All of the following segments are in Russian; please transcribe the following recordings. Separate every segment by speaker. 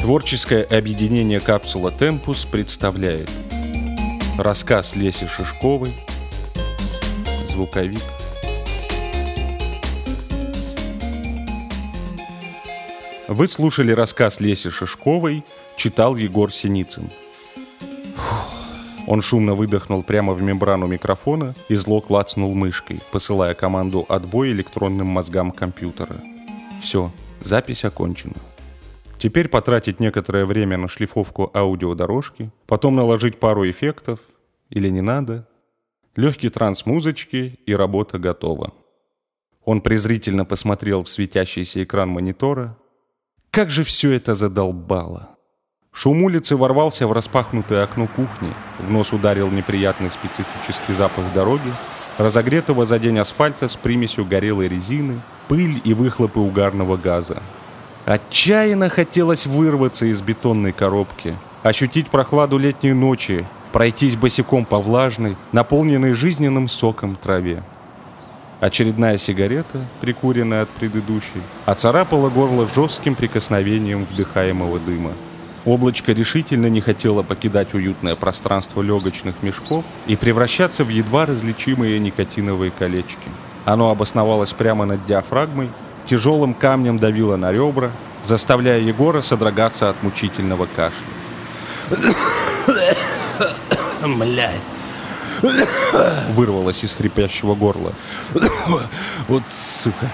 Speaker 1: Творческое объединение «Капсула Темпус» представляет Рассказ Леси Шишковой Звуковик Вы слушали рассказ Леси Шишковой, читал Егор Синицын. Он шумно выдохнул прямо в мембрану микрофона и зло клацнул мышкой, посылая команду «Отбой» электронным мозгам компьютера. Все, запись окончена. Теперь потратить некоторое время на шлифовку аудиодорожки, потом наложить пару эффектов, или не надо. Легкий транс музычки, и работа готова. Он презрительно посмотрел в светящийся экран монитора. Как же все это задолбало! Шум улицы ворвался в распахнутое окно кухни, в нос ударил неприятный специфический запах дороги, разогретого за день асфальта с примесью горелой резины, пыль и выхлопы угарного газа. Отчаянно хотелось вырваться из бетонной коробки, ощутить прохладу летней ночи, пройтись босиком по влажной, наполненной жизненным соком траве. Очередная сигарета, прикуренная от предыдущей, оцарапала горло жестким прикосновением вдыхаемого дыма. Облачко решительно не хотело покидать уютное пространство легочных мешков и превращаться в едва различимые никотиновые колечки. Оно обосновалось прямо над диафрагмой, тяжелым камнем давило на ребра, заставляя Егора содрогаться от мучительного кашля.
Speaker 2: Блядь.
Speaker 1: Вырвалось из хрипящего горла.
Speaker 2: Вот сука.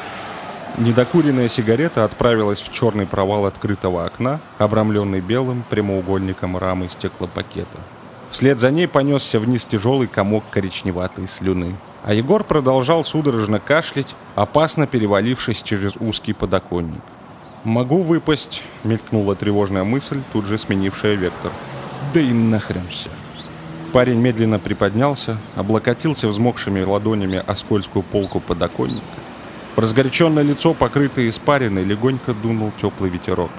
Speaker 1: Недокуренная сигарета отправилась в черный провал открытого окна, обрамленный белым прямоугольником рамы стеклопакета. Вслед за ней понесся вниз тяжелый комок коричневатой слюны. А Егор продолжал судорожно кашлять, опасно перевалившись через узкий подоконник. «Могу выпасть», — мелькнула тревожная мысль, тут же сменившая вектор. «Да и нахрен все». Парень медленно приподнялся, облокотился взмокшими ладонями о скользкую полку подоконника в разгоряченное лицо, покрытое испариной, легонько дунул теплый ветерок.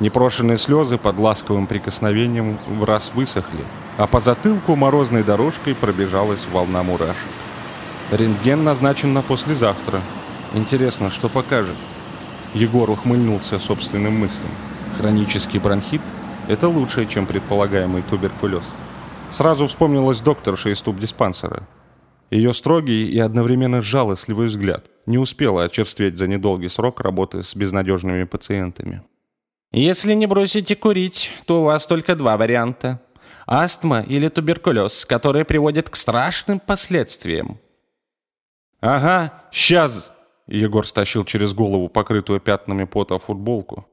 Speaker 1: Непрошенные слезы под ласковым прикосновением в раз высохли, а по затылку морозной дорожкой пробежалась волна мурашек. Рентген назначен на послезавтра. Интересно, что покажет? Егор ухмыльнулся собственным мыслям. Хронический бронхит – это лучшее, чем предполагаемый туберкулез. Сразу вспомнилась докторша из тубдиспансера. Ее строгий и одновременно жалостливый взгляд не успела очерстветь за недолгий срок работы с безнадежными пациентами.
Speaker 2: Если не бросите курить, то у вас только два варианта. Астма или туберкулез, которые приводят к страшным последствиям.
Speaker 1: «Ага, сейчас!» Егор стащил через голову покрытую пятнами пота футболку.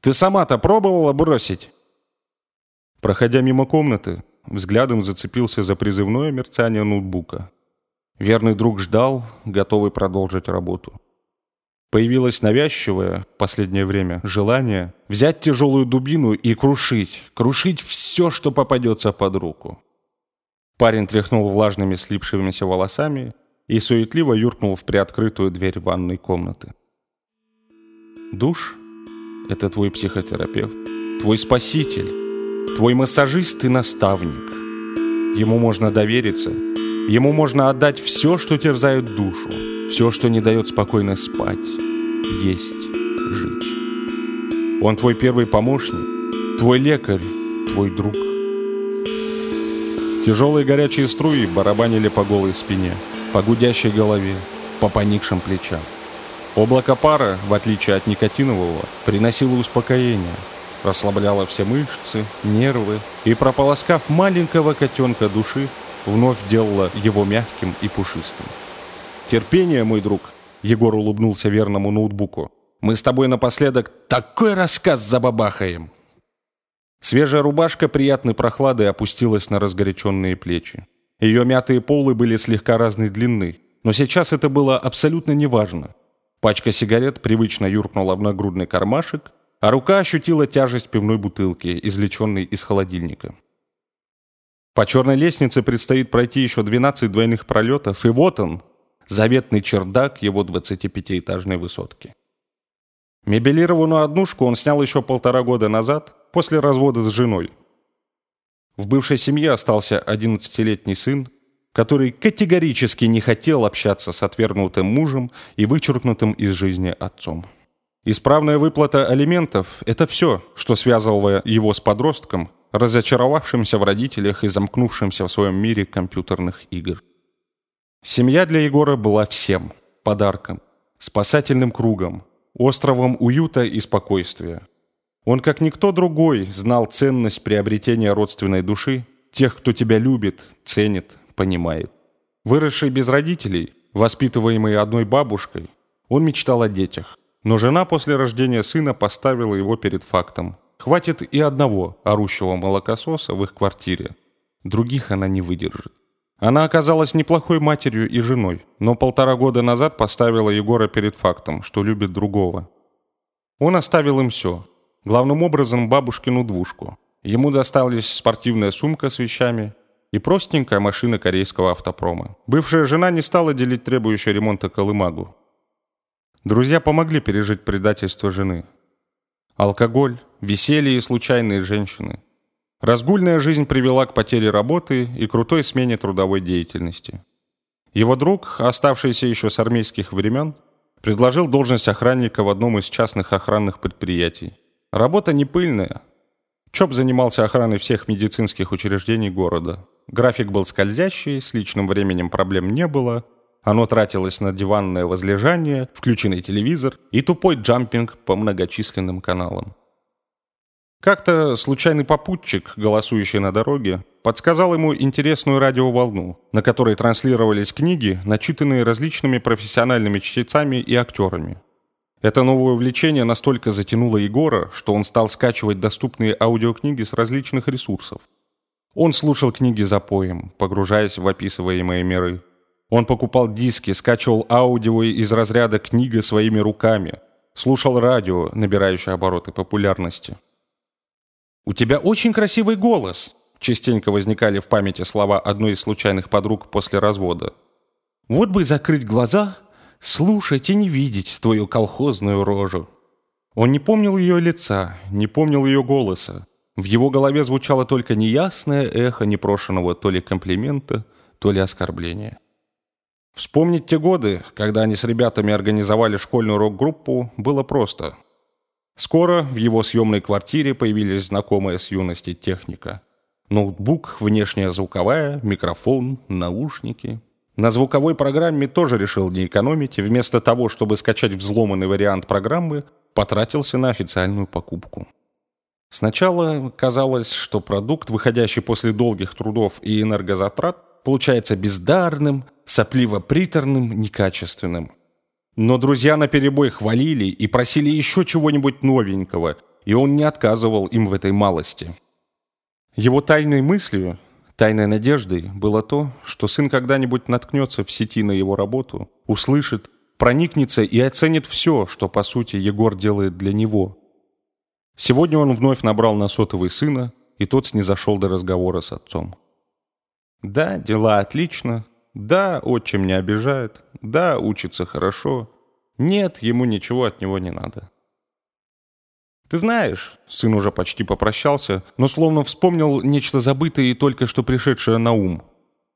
Speaker 1: «Ты сама-то пробовала бросить?» Проходя мимо комнаты, взглядом зацепился за призывное мерцание ноутбука. Верный друг ждал, готовый продолжить работу. Появилось навязчивое, в последнее время, желание взять тяжелую дубину и крушить, крушить все, что попадется под руку. Парень тряхнул влажными слипшимися волосами и суетливо юркнул в приоткрытую дверь ванной комнаты. Душ — это твой психотерапевт, твой спаситель, твой массажист и наставник. Ему можно довериться — Ему можно отдать все, что терзает душу, все, что не дает спокойно спать, есть, жить. Он твой первый помощник, твой лекарь, твой друг. Тяжелые горячие струи барабанили по голой спине, по гудящей голове, по поникшим плечам. Облако пара, в отличие от никотинового, приносило успокоение, расслабляло все мышцы, нервы и, прополоскав маленького котенка души, вновь делала его мягким и пушистым. «Терпение, мой друг!» — Егор улыбнулся верному ноутбуку. «Мы с тобой напоследок такой рассказ забабахаем!» Свежая рубашка приятной прохладой опустилась на разгоряченные плечи. Ее мятые полы были слегка разной длины, но сейчас это было абсолютно неважно. Пачка сигарет привычно юркнула в нагрудный кармашек, а рука ощутила тяжесть пивной бутылки, извлеченной из холодильника. По черной лестнице предстоит пройти еще 12 двойных пролетов, и вот он, заветный чердак его 25-этажной высотки. Мебелированную однушку он снял еще полтора года назад, после развода с женой. В бывшей семье остался 11-летний сын, который категорически не хотел общаться с отвергнутым мужем и вычеркнутым из жизни отцом. Исправная выплата алиментов – это все, что связывало его с подростком, разочаровавшимся в родителях и замкнувшимся в своем мире компьютерных игр. Семья для Егора была всем – подарком, спасательным кругом, островом уюта и спокойствия. Он, как никто другой, знал ценность приобретения родственной души, тех, кто тебя любит, ценит, понимает. Выросший без родителей, воспитываемый одной бабушкой, он мечтал о детях. Но жена после рождения сына поставила его перед фактом. Хватит и одного орущего молокососа в их квартире. Других она не выдержит. Она оказалась неплохой матерью и женой, но полтора года назад поставила Егора перед фактом, что любит другого. Он оставил им все. Главным образом бабушкину двушку. Ему досталась спортивная сумка с вещами и простенькая машина корейского автопрома. Бывшая жена не стала делить требующую ремонта колымагу. Друзья помогли пережить предательство жены. Алкоголь, веселье и случайные женщины. Разгульная жизнь привела к потере работы и крутой смене трудовой деятельности. Его друг, оставшийся еще с армейских времен, предложил должность охранника в одном из частных охранных предприятий. Работа не пыльная. Чоп занимался охраной всех медицинских учреждений города. График был скользящий, с личным временем проблем не было, оно тратилось на диванное возлежание, включенный телевизор и тупой джампинг по многочисленным каналам. Как-то случайный попутчик, голосующий на дороге, подсказал ему интересную радиоволну, на которой транслировались книги, начитанные различными профессиональными чтецами и актерами. Это новое увлечение настолько затянуло Егора, что он стал скачивать доступные аудиокниги с различных ресурсов. Он слушал книги за поем, погружаясь в описываемые миры. Он покупал диски, скачивал аудио из разряда книга своими руками, слушал радио, набирающее обороты популярности. «У тебя очень красивый голос», — частенько возникали в памяти слова одной из случайных подруг после развода. «Вот бы закрыть глаза, слушать и не видеть твою колхозную рожу». Он не помнил ее лица, не помнил ее голоса. В его голове звучало только неясное эхо непрошенного то ли комплимента, то ли оскорбления. Вспомнить те годы, когда они с ребятами организовали школьную рок-группу, было просто. Скоро в его съемной квартире появились знакомая с юности техника. Ноутбук, внешняя звуковая, микрофон, наушники. На звуковой программе тоже решил не экономить, и вместо того, чтобы скачать взломанный вариант программы, потратился на официальную покупку. Сначала казалось, что продукт, выходящий после долгих трудов и энергозатрат, получается бездарным, сопливо-приторным, некачественным. Но друзья наперебой хвалили и просили еще чего-нибудь новенького, и он не отказывал им в этой малости. Его тайной мыслью, тайной надеждой было то, что сын когда-нибудь наткнется в сети на его работу, услышит, проникнется и оценит все, что, по сути, Егор делает для него. Сегодня он вновь набрал на сотовый сына, и тот снизошел до разговора с отцом. Да, дела отлично. Да, отчим не обижает. Да, учится хорошо. Нет, ему ничего от него не надо. Ты знаешь, сын уже почти попрощался, но словно вспомнил нечто забытое и только что пришедшее на ум.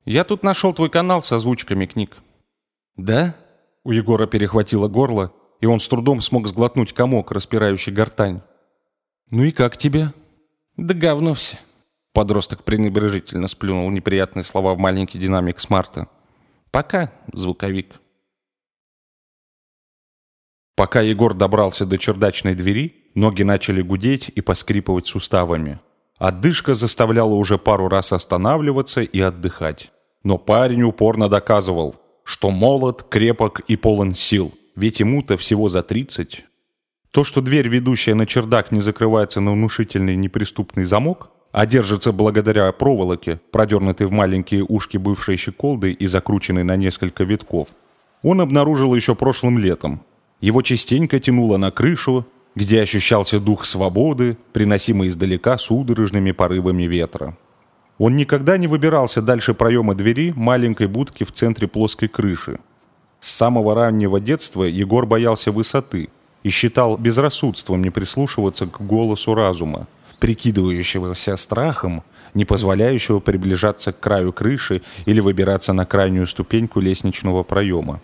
Speaker 1: Я тут нашел твой канал с озвучками книг. Да? У Егора перехватило горло, и он с трудом смог сглотнуть комок, распирающий гортань. Ну и как тебе? Да говно все. Подросток пренебрежительно сплюнул неприятные слова в маленький динамик смарта. «Пока, звуковик». Пока Егор добрался до чердачной двери, ноги начали гудеть и поскрипывать суставами. Отдышка заставляла уже пару раз останавливаться и отдыхать. Но парень упорно доказывал, что молод, крепок и полон сил, ведь ему-то всего за тридцать. То, что дверь, ведущая на чердак, не закрывается на внушительный неприступный замок, а держится благодаря проволоке, продернутой в маленькие ушки бывшей щеколды и закрученной на несколько витков. Он обнаружил еще прошлым летом. Его частенько тянуло на крышу, где ощущался дух свободы, приносимый издалека судорожными порывами ветра. Он никогда не выбирался дальше проема двери маленькой будки в центре плоской крыши. С самого раннего детства Егор боялся высоты и считал безрассудством не прислушиваться к голосу разума прикидывающегося страхом, не позволяющего приближаться к краю крыши или выбираться на крайнюю ступеньку лестничного проема.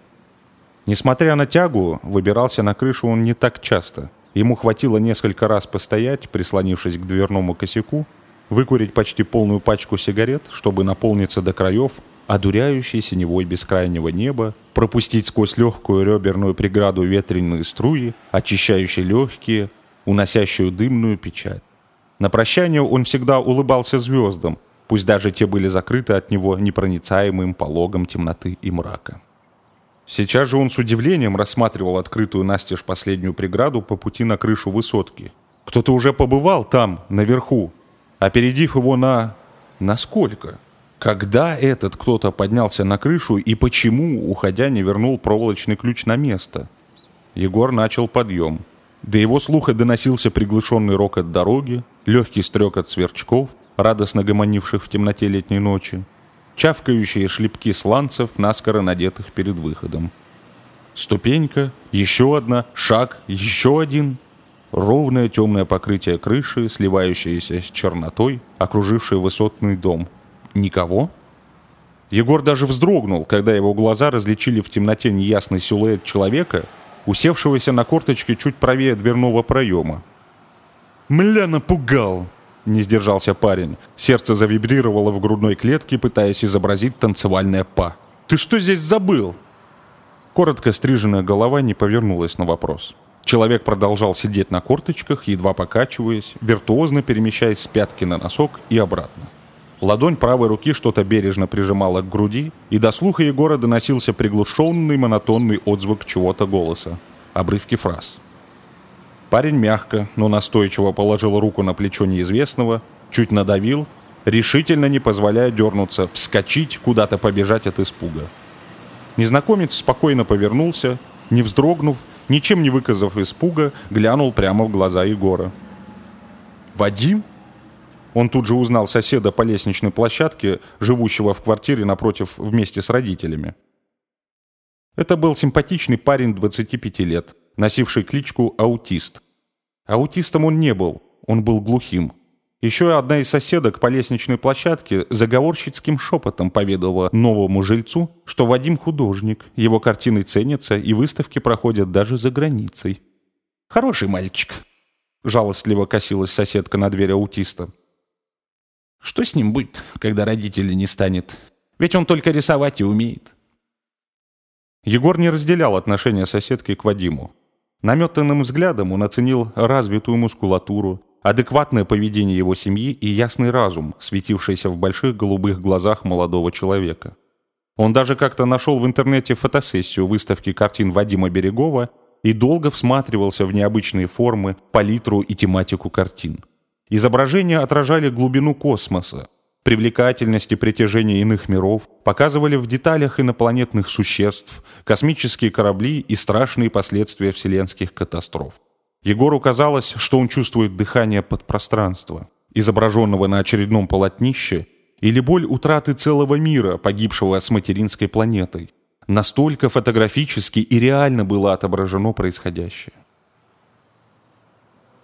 Speaker 1: Несмотря на тягу, выбирался на крышу он не так часто. Ему хватило несколько раз постоять, прислонившись к дверному косяку, выкурить почти полную пачку сигарет, чтобы наполниться до краев, одуряющей синевой бескрайнего неба, пропустить сквозь легкую реберную преграду ветреные струи, очищающие легкие, уносящую дымную печать. На прощание он всегда улыбался звездам, пусть даже те были закрыты от него непроницаемым пологом темноты и мрака. Сейчас же он с удивлением рассматривал открытую настежь последнюю преграду по пути на крышу высотки. Кто-то уже побывал там, наверху, опередив его на... Насколько? Когда этот кто-то поднялся на крышу и почему, уходя, не вернул проволочный ключ на место? Егор начал подъем. До его слуха доносился приглушенный рокот дороги, легкий стрекот сверчков, радостно гомонивших в темноте летней ночи, чавкающие шлепки сланцев, наскоро надетых перед выходом. Ступенька, еще одна, шаг, еще один. Ровное темное покрытие крыши, сливающееся с чернотой, окружившей высотный дом. Никого? Егор даже вздрогнул, когда его глаза различили в темноте неясный силуэт человека, усевшегося на корточке чуть правее дверного проема. «Мля напугал!» Не сдержался парень. Сердце завибрировало в грудной клетке, пытаясь изобразить танцевальное па. «Ты что здесь забыл?» Коротко стриженная голова не повернулась на вопрос. Человек продолжал сидеть на корточках, едва покачиваясь, виртуозно перемещаясь с пятки на носок и обратно. Ладонь правой руки что-то бережно прижимала к груди, и до слуха Егора доносился приглушенный монотонный отзвук чего-то голоса. Обрывки фраз. Парень мягко, но настойчиво положил руку на плечо неизвестного, чуть надавил, решительно не позволяя дернуться, вскочить, куда-то побежать от испуга. Незнакомец спокойно повернулся, не вздрогнув, ничем не выказав испуга, глянул прямо в глаза Егора. «Вадим?» Он тут же узнал соседа по лестничной площадке, живущего в квартире напротив вместе с родителями. Это был симпатичный парень 25 лет, носивший кличку «Аутист». Аутистом он не был, он был глухим. Еще одна из соседок по лестничной площадке заговорщицким шепотом поведала новому жильцу, что Вадим художник, его картины ценятся и выставки проходят даже за границей. «Хороший мальчик», — жалостливо косилась соседка на дверь аутиста. «Что с ним будет, когда родителей не станет? Ведь он только рисовать и умеет». Егор не разделял отношения соседки к Вадиму. Наметанным взглядом он оценил развитую мускулатуру, адекватное поведение его семьи и ясный разум, светившийся в больших голубых глазах молодого человека. Он даже как-то нашел в интернете фотосессию выставки картин Вадима Берегова и долго всматривался в необычные формы, палитру и тематику картин. Изображения отражали глубину космоса, привлекательность и притяжение иных миров, показывали в деталях инопланетных существ, космические корабли и страшные последствия вселенских катастроф. Егору казалось, что он чувствует дыхание подпространства, изображенного на очередном полотнище, или боль утраты целого мира, погибшего с материнской планетой. Настолько фотографически и реально было отображено происходящее.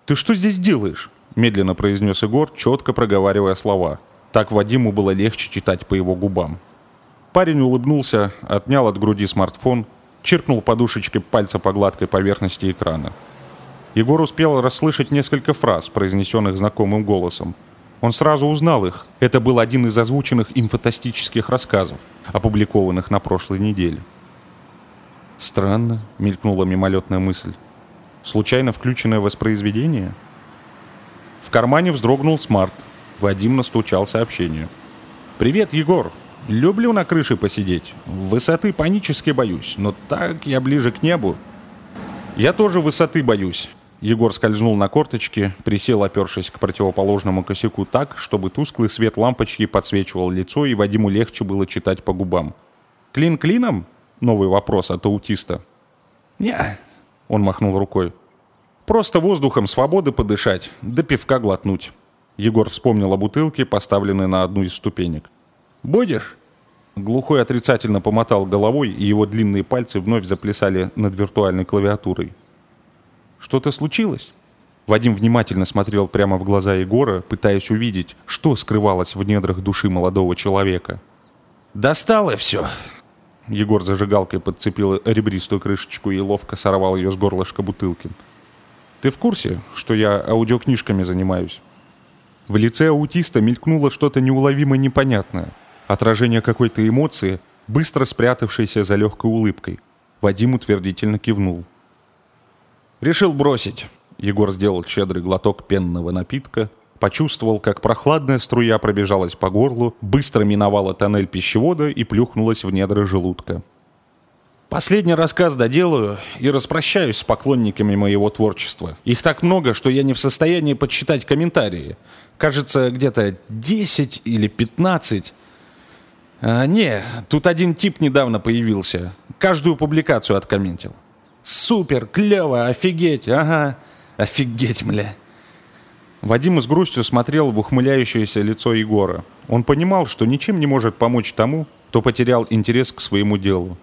Speaker 1: «Ты что здесь делаешь?» – медленно произнес Егор, четко проговаривая слова – так Вадиму было легче читать по его губам. Парень улыбнулся, отнял от груди смартфон, чиркнул подушечкой пальца по гладкой поверхности экрана. Егор успел расслышать несколько фраз, произнесенных знакомым голосом. Он сразу узнал их. Это был один из озвученных им фантастических рассказов, опубликованных на прошлой неделе. «Странно», — мелькнула мимолетная мысль. «Случайно включенное воспроизведение?» В кармане вздрогнул смарт — Вадим настучал сообщение. «Привет, Егор. Люблю на крыше посидеть. Высоты панически боюсь, но так я ближе к небу». «Я тоже высоты боюсь». Егор скользнул на корточки, присел, опершись к противоположному косяку так, чтобы тусклый свет лампочки подсвечивал лицо, и Вадиму легче было читать по губам. «Клин клином?» — новый вопрос от аутиста. «Не», — он махнул рукой. «Просто воздухом свободы подышать, да пивка глотнуть». Егор вспомнил о бутылке, поставленной на одну из ступенек. «Будешь?» Глухой отрицательно помотал головой, и его длинные пальцы вновь заплясали над виртуальной клавиатурой. «Что-то случилось?» Вадим внимательно смотрел прямо в глаза Егора, пытаясь увидеть, что скрывалось в недрах души молодого человека. «Достало все!» Егор зажигалкой подцепил ребристую крышечку и ловко сорвал ее с горлышка бутылки. «Ты в курсе, что я аудиокнижками занимаюсь?» В лице аутиста мелькнуло что-то неуловимо непонятное. Отражение какой-то эмоции, быстро спрятавшейся за легкой улыбкой. Вадим утвердительно кивнул. «Решил бросить». Егор сделал щедрый глоток пенного напитка, почувствовал, как прохладная струя пробежалась по горлу, быстро миновала тоннель пищевода и плюхнулась в недра желудка. Последний рассказ доделаю и распрощаюсь с поклонниками моего творчества. Их так много, что я не в состоянии подсчитать комментарии. Кажется, где-то 10 или 15. А, не, тут один тип недавно появился. Каждую публикацию откомментил. Супер, клево, офигеть, ага. Офигеть, мля. Вадим с грустью смотрел в ухмыляющееся лицо Егора. Он понимал, что ничем не может помочь тому, кто потерял интерес к своему делу.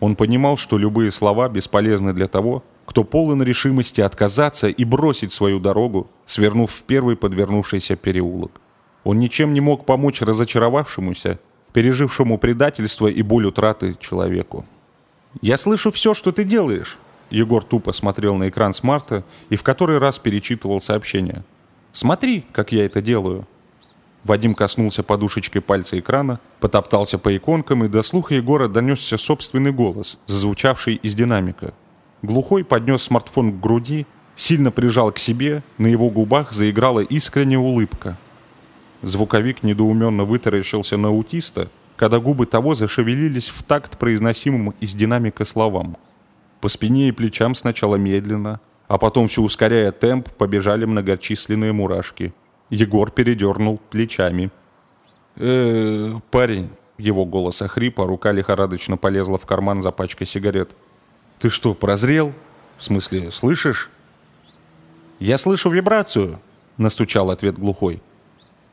Speaker 1: Он понимал, что любые слова бесполезны для того, кто полон решимости отказаться и бросить свою дорогу, свернув в первый подвернувшийся переулок. Он ничем не мог помочь разочаровавшемуся, пережившему предательство и боль утраты человеку. «Я слышу все, что ты делаешь», Егор тупо смотрел на экран смарта и в который раз перечитывал сообщение. «Смотри, как я это делаю». Вадим коснулся подушечкой пальца экрана, потоптался по иконкам, и до слуха Егора донесся собственный голос, зазвучавший из динамика. Глухой поднес смартфон к груди, сильно прижал к себе, на его губах заиграла искренняя улыбка. Звуковик недоуменно вытаращился на аутиста, когда губы того зашевелились в такт произносимым из динамика словам. По спине и плечам сначала медленно, а потом, все ускоряя темп, побежали многочисленные мурашки – Егор передернул плечами. э парень». Его голос охрип, а рука лихорадочно полезла в карман за пачкой сигарет. «Ты что, прозрел? В смысле, слышишь?» «Я слышу вибрацию», — настучал ответ глухой.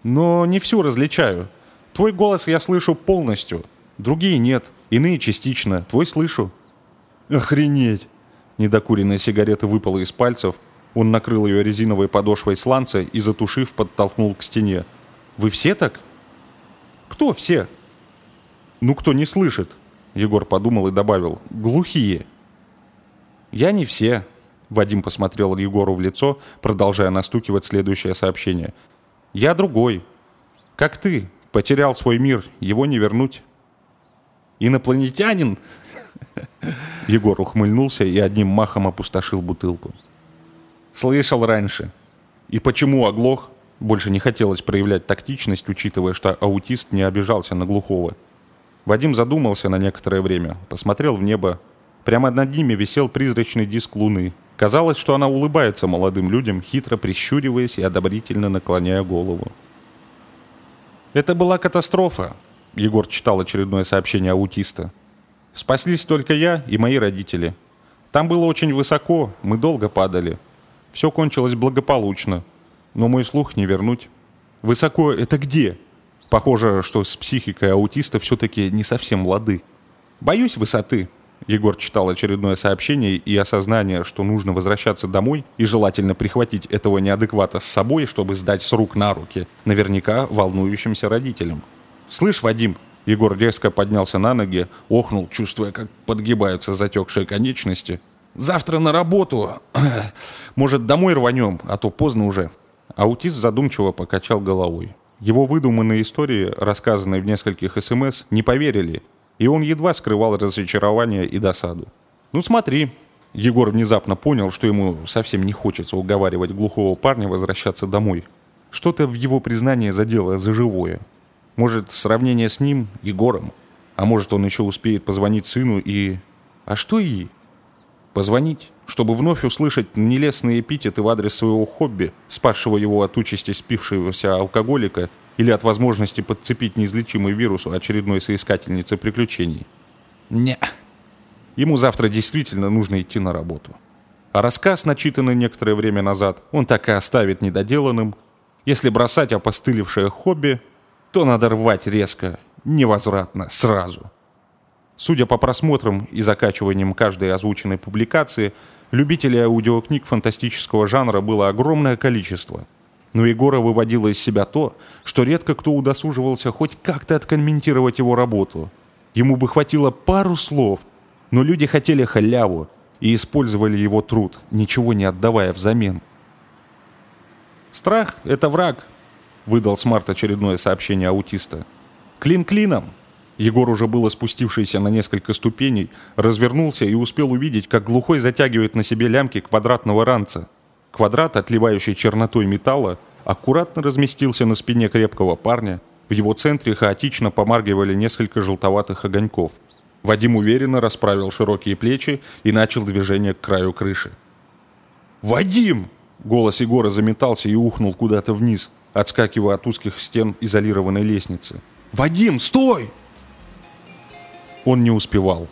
Speaker 1: «Но не всю различаю. Твой голос я слышу полностью. Другие нет, иные частично. Твой слышу». «Охренеть!» Недокуренная сигарета выпала из пальцев, он накрыл ее резиновой подошвой сланца и, затушив, подтолкнул к стене. «Вы все так?» «Кто все?» «Ну, кто не слышит?» Егор подумал и добавил. «Глухие». «Я не все», — Вадим посмотрел Егору в лицо, продолжая настукивать следующее сообщение. «Я другой. Как ты. Потерял свой мир. Его не вернуть». «Инопланетянин?» Егор ухмыльнулся и одним махом опустошил бутылку. Слышал раньше. И почему оглох? Больше не хотелось проявлять тактичность, учитывая, что аутист не обижался на глухого. Вадим задумался на некоторое время, посмотрел в небо. Прямо над ними висел призрачный диск луны. Казалось, что она улыбается молодым людям, хитро прищуриваясь и одобрительно наклоняя голову. «Это была катастрофа», — Егор читал очередное сообщение аутиста. «Спаслись только я и мои родители. Там было очень высоко, мы долго падали. Все кончилось благополучно, но мой слух не вернуть. Высоко это где? Похоже, что с психикой аутиста все-таки не совсем лады. Боюсь высоты. Егор читал очередное сообщение и осознание, что нужно возвращаться домой и желательно прихватить этого неадеквата с собой, чтобы сдать с рук на руки, наверняка волнующимся родителям. «Слышь, Вадим!» Егор резко поднялся на ноги, охнул, чувствуя, как подгибаются затекшие конечности – Завтра на работу. Может, домой рванем, а то поздно уже». Аутист задумчиво покачал головой. Его выдуманные истории, рассказанные в нескольких СМС, не поверили, и он едва скрывал разочарование и досаду. «Ну смотри». Егор внезапно понял, что ему совсем не хочется уговаривать глухого парня возвращаться домой. Что-то в его признании задело за живое. Может, сравнение с ним, Егором? А может, он еще успеет позвонить сыну и... А что и? Позвонить, чтобы вновь услышать нелестные эпитеты в адрес своего хобби, спасшего его от участи спившегося алкоголика или от возможности подцепить неизлечимый вирус у очередной соискательницы приключений. Не. Ему завтра действительно нужно идти на работу. А рассказ, начитанный некоторое время назад, он так и оставит недоделанным. Если бросать опостылевшее хобби, то надо рвать резко, невозвратно, сразу. Судя по просмотрам и закачиваниям каждой озвученной публикации, любителей аудиокниг фантастического жанра было огромное количество. Но Егора выводило из себя то, что редко кто удосуживался хоть как-то откомментировать его работу. Ему бы хватило пару слов, но люди хотели халяву и использовали его труд, ничего не отдавая взамен. «Страх — это враг», — выдал Смарт очередное сообщение аутиста. «Клин клином!» Егор, уже было спустившийся на несколько ступеней, развернулся и успел увидеть, как глухой затягивает на себе лямки квадратного ранца. Квадрат, отливающий чернотой металла, аккуратно разместился на спине крепкого парня. В его центре хаотично помаргивали несколько желтоватых огоньков. Вадим уверенно расправил широкие плечи и начал движение к краю крыши. «Вадим!» Голос Егора заметался и ухнул куда-то вниз, отскакивая от узких стен изолированной лестницы. «Вадим, стой!» Он не успевал.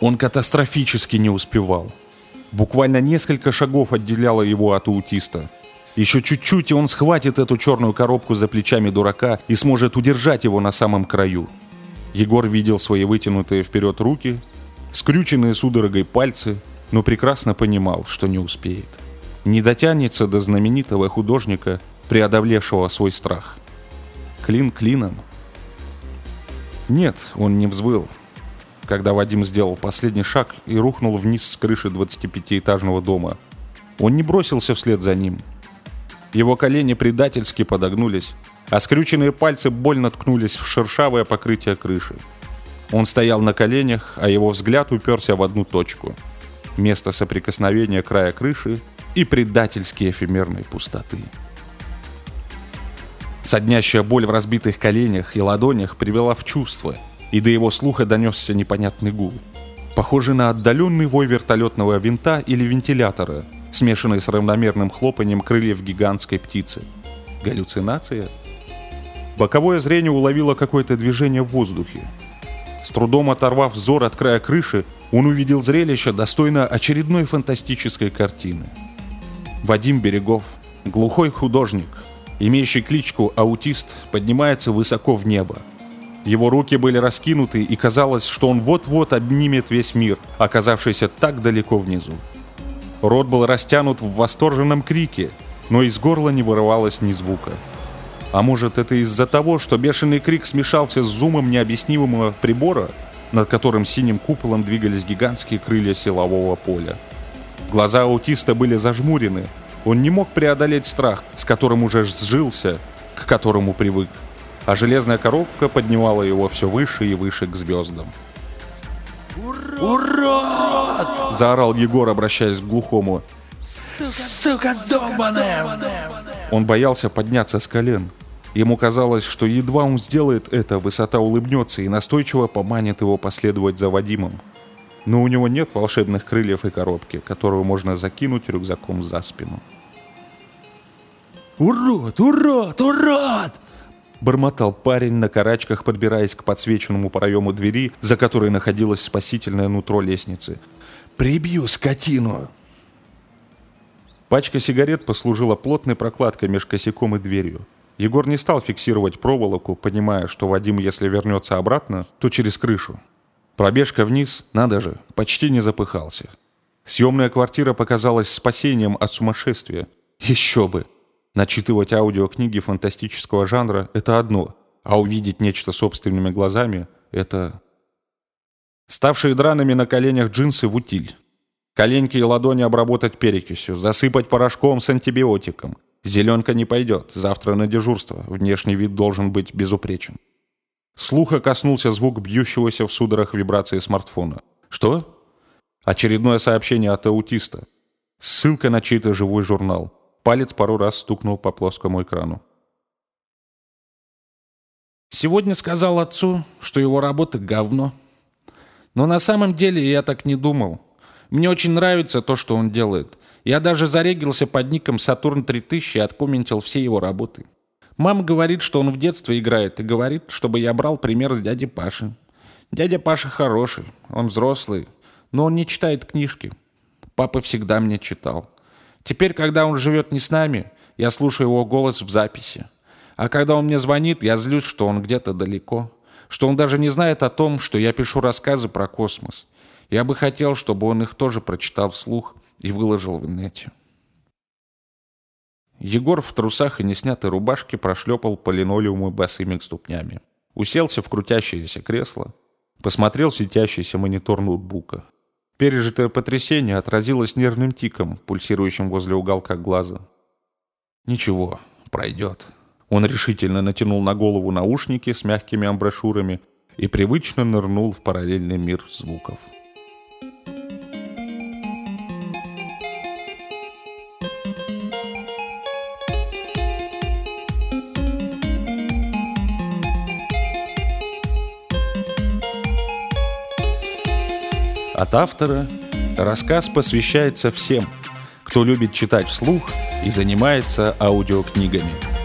Speaker 1: Он катастрофически не успевал. Буквально несколько шагов отделяло его от аутиста. Еще чуть-чуть, и он схватит эту черную коробку за плечами дурака и сможет удержать его на самом краю. Егор видел свои вытянутые вперед руки, скрюченные судорогой пальцы, но прекрасно понимал, что не успеет. Не дотянется до знаменитого художника, преодолевшего свой страх. Клин клином. Нет, он не взвыл, когда Вадим сделал последний шаг и рухнул вниз с крыши 25-этажного дома. Он не бросился вслед за ним. Его колени предательски подогнулись, а скрюченные пальцы больно ткнулись в шершавое покрытие крыши. Он стоял на коленях, а его взгляд уперся в одну точку. Место соприкосновения края крыши и предательски эфемерной пустоты. Соднящая боль в разбитых коленях и ладонях привела в чувство, и до его слуха донесся непонятный гул. Похожий на отдаленный вой вертолетного винта или вентилятора, смешанный с равномерным хлопанием крыльев гигантской птицы. Галлюцинация? Боковое зрение уловило какое-то движение в воздухе. С трудом оторвав взор от края крыши, он увидел зрелище, достойное очередной фантастической картины. Вадим Берегов, глухой художник, имеющий кличку «Аутист», поднимается высоко в небо. Его руки были раскинуты, и казалось, что он вот-вот обнимет весь мир, оказавшийся так далеко внизу. Рот был растянут в восторженном крике, но из горла не вырывалось ни звука. А может, это из-за того, что бешеный крик смешался с зумом необъяснимого прибора, над которым синим куполом двигались гигантские крылья силового поля. Глаза аутиста были зажмурены. Он не мог преодолеть страх, с которым уже сжился, к которому привык. А железная коробка поднимала его все выше и выше к звездам.
Speaker 3: «Урод!»
Speaker 1: — заорал Егор, обращаясь к глухому.
Speaker 3: «Сука долбаная!»
Speaker 1: Он боялся подняться с колен. Ему казалось, что едва он сделает это, высота улыбнется и настойчиво поманит его последовать за Вадимом. Но у него нет волшебных крыльев и коробки, которую можно закинуть рюкзаком за спину.
Speaker 3: «Урод! Урод! Урод!»
Speaker 1: Бормотал парень на карачках, подбираясь к подсвеченному проему двери, за которой находилось спасительное нутро лестницы. «Прибью скотину!» Пачка сигарет послужила плотной прокладкой меж косяком и дверью. Егор не стал фиксировать проволоку, понимая, что Вадим, если вернется обратно, то через крышу. Пробежка вниз, надо же, почти не запыхался. Съемная квартира показалась спасением от сумасшествия. Еще бы! Начитывать аудиокниги фантастического жанра – это одно, а увидеть нечто собственными глазами – это... Ставшие драными на коленях джинсы в утиль. Коленки и ладони обработать перекисью, засыпать порошком с антибиотиком. Зеленка не пойдет, завтра на дежурство, внешний вид должен быть безупречен. Слуха коснулся звук бьющегося в судорах вибрации смартфона. Что? Очередное сообщение от аутиста. Ссылка на чей-то живой журнал. Палец пару раз стукнул по плоскому экрану.
Speaker 2: Сегодня сказал отцу, что его работа говно. Но на самом деле я так не думал. Мне очень нравится то, что он делает. Я даже зарегился под ником Сатурн 3000 и откомментил все его работы. Мама говорит, что он в детстве играет, и говорит, чтобы я брал пример с дяди Паши. Дядя Паша хороший, он взрослый, но он не читает книжки. Папа всегда мне читал. Теперь, когда он живет не с нами, я слушаю его голос в записи. А когда он мне звонит, я злюсь, что он где-то далеко. Что он даже не знает о том, что я пишу рассказы про космос. Я бы хотел, чтобы он их тоже прочитал вслух и выложил в инете. Егор в трусах и неснятой рубашке прошлепал по линолеуму босыми ступнями.
Speaker 1: уселся в крутящееся кресло, посмотрел светящийся монитор ноутбука. Пережитое потрясение отразилось нервным тиком, пульсирующим возле уголка глаза. Ничего, пройдет. Он решительно натянул на голову наушники с мягкими амброшюрами и привычно нырнул в параллельный мир звуков. От автора рассказ посвящается всем, кто любит читать вслух и занимается аудиокнигами.